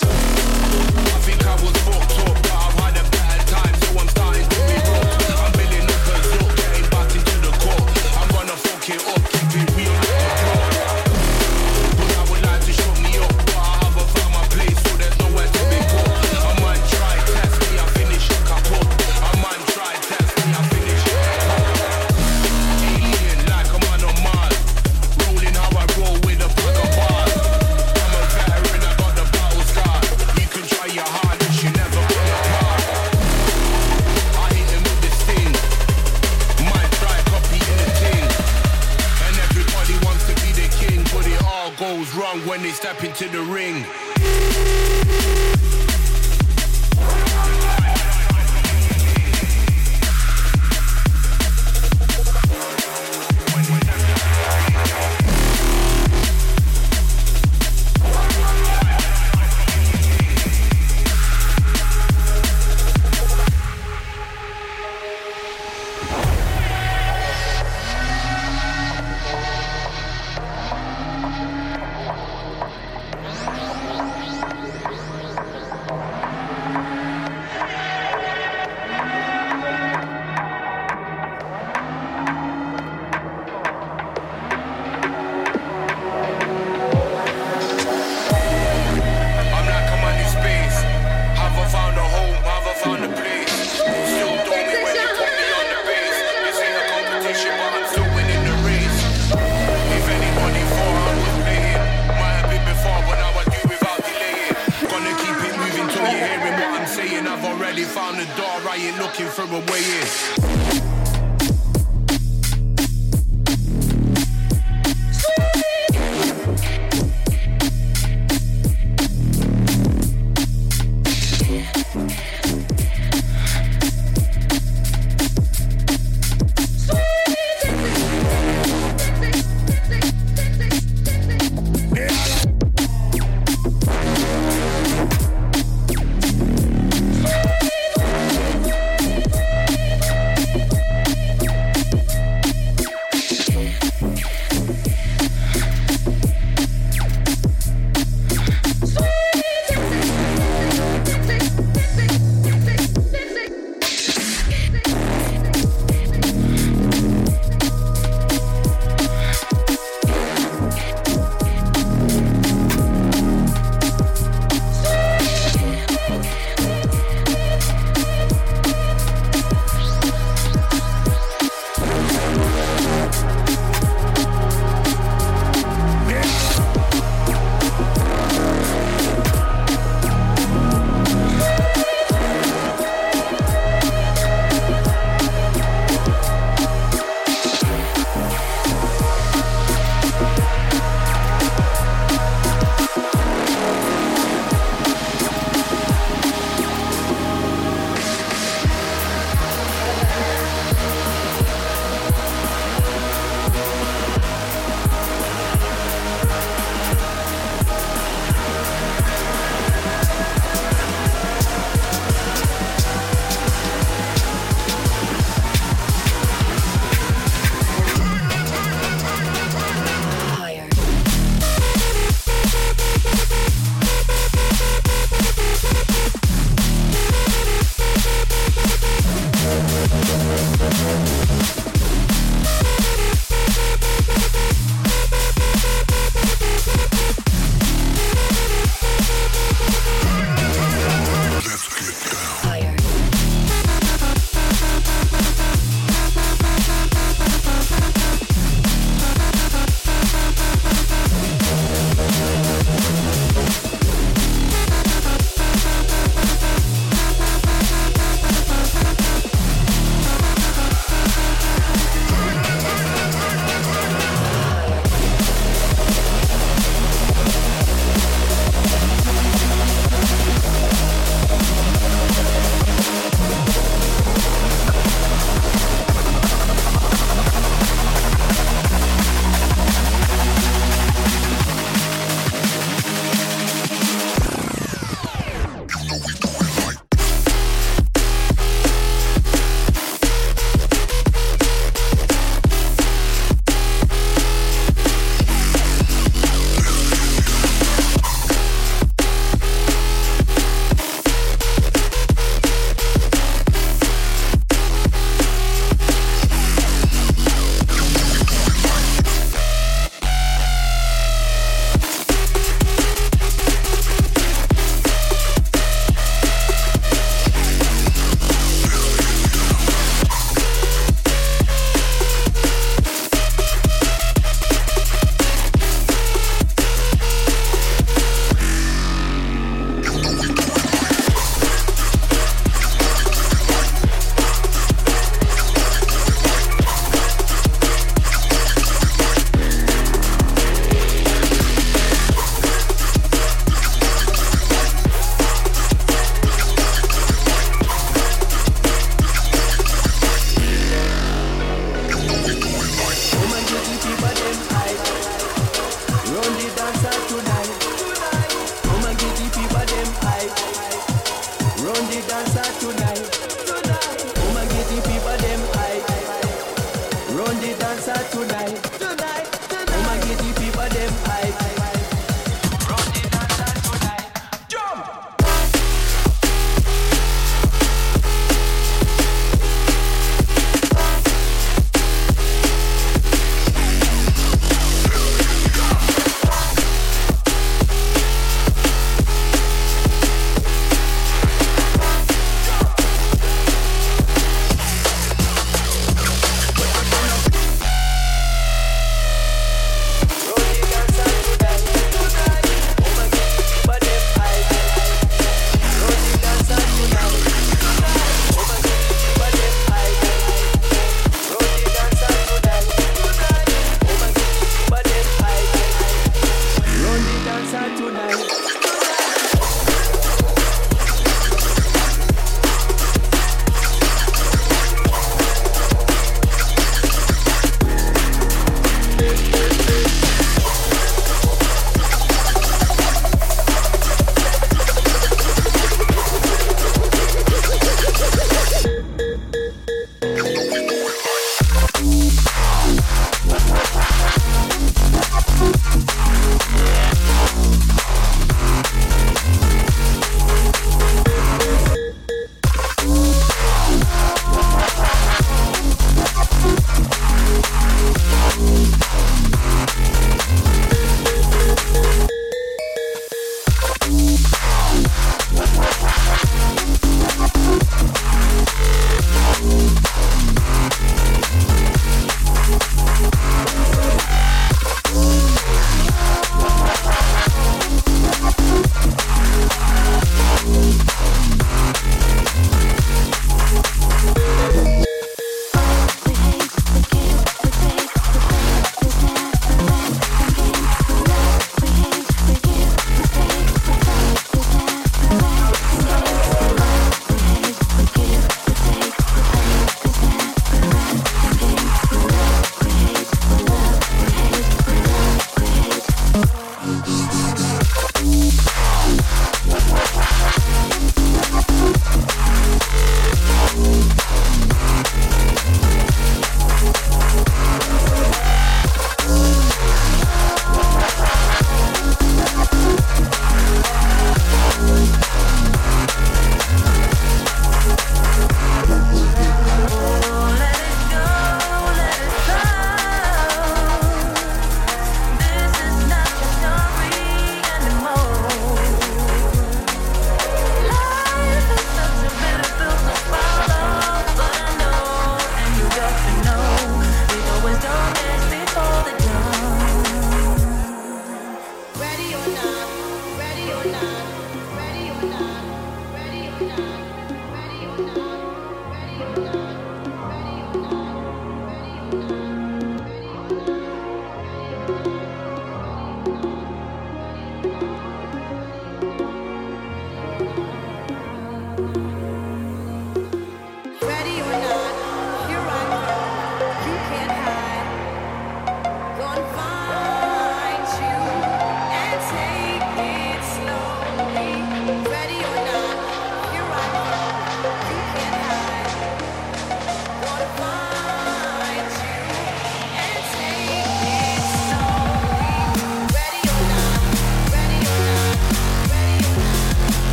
to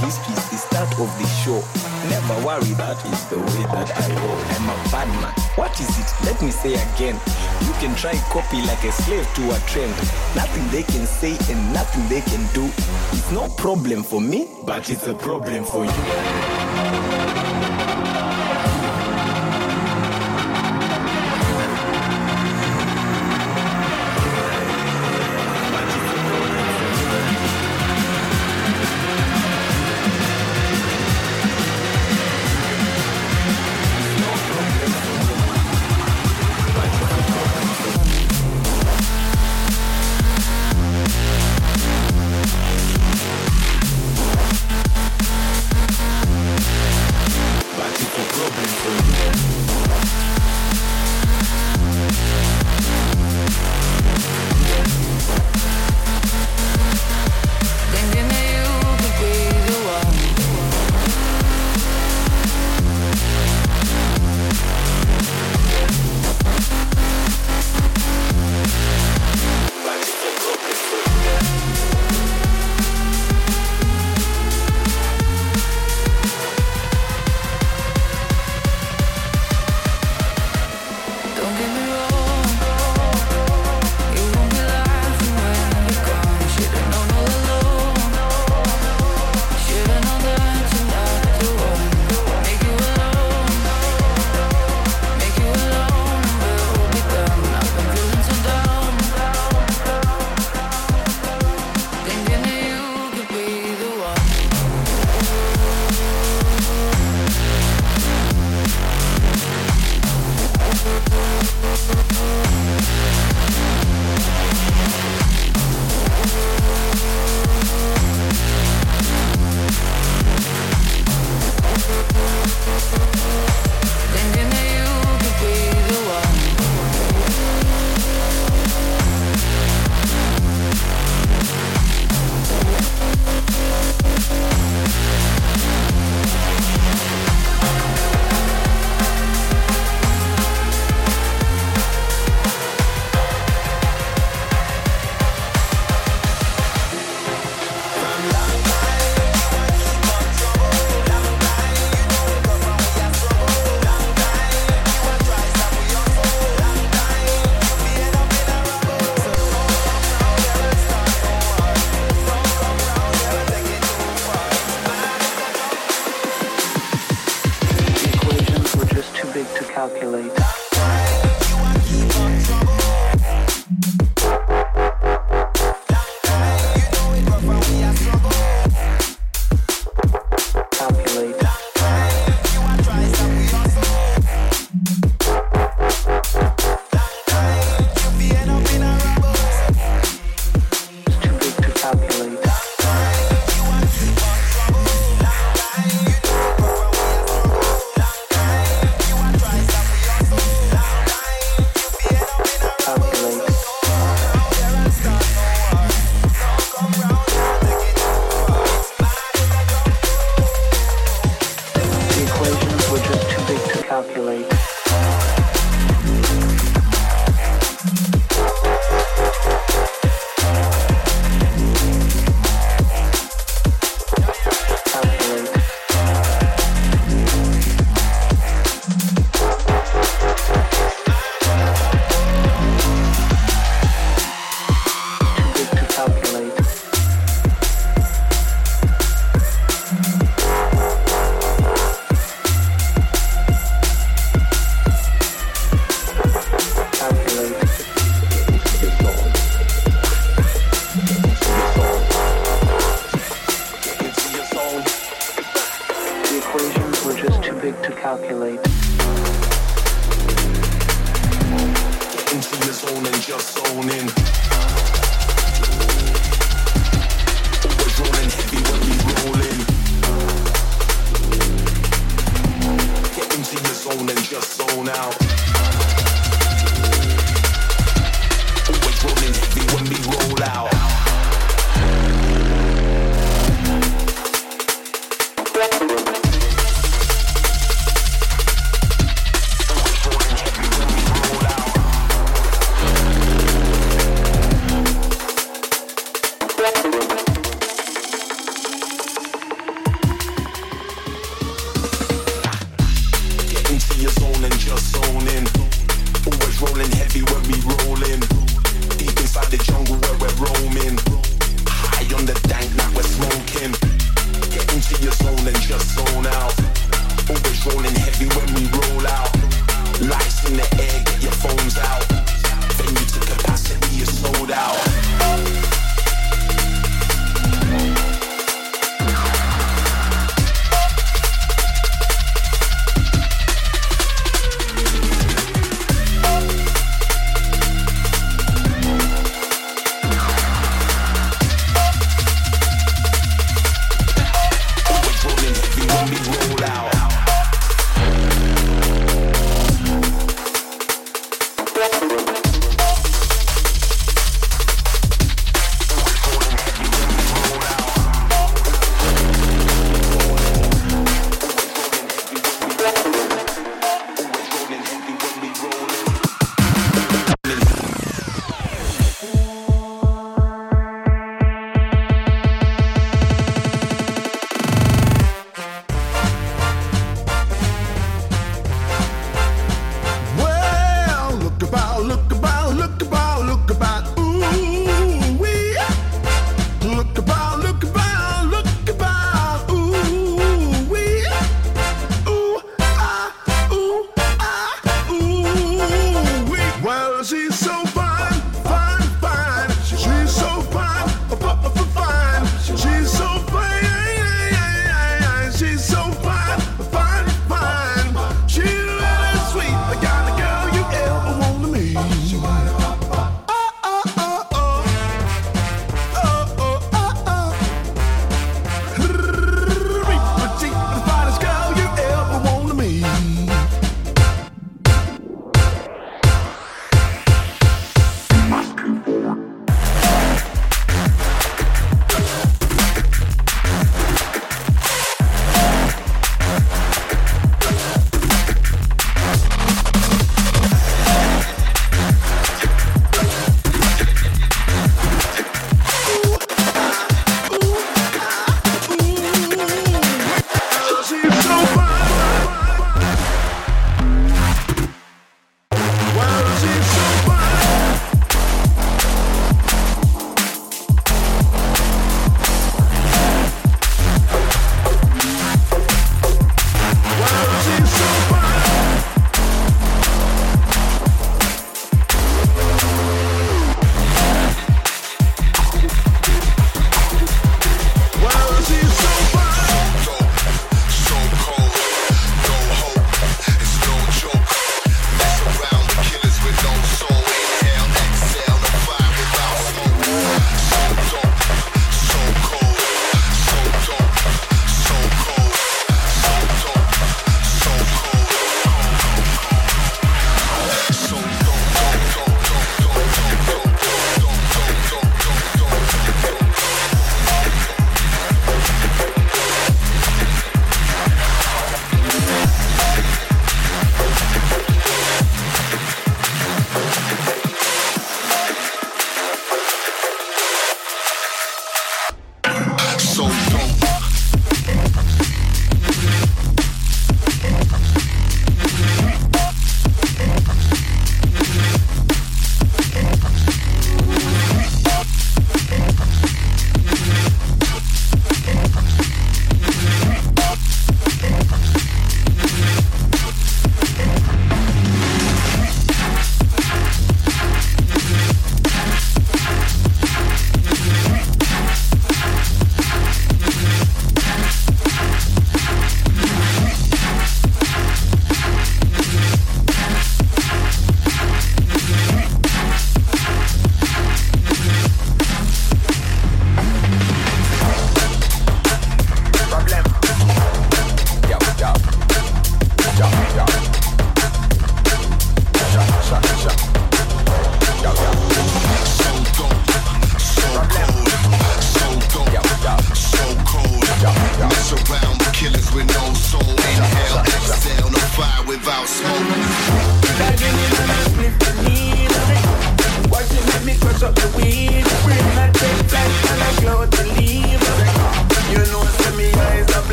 this is not the start of the show. Never worry, that is the way that I roll. I'm a bad man. What is it? Let me say again. You can try copy like a slave to a trend. Nothing they can say and nothing they can do. It's no problem for me, but it's a problem for you.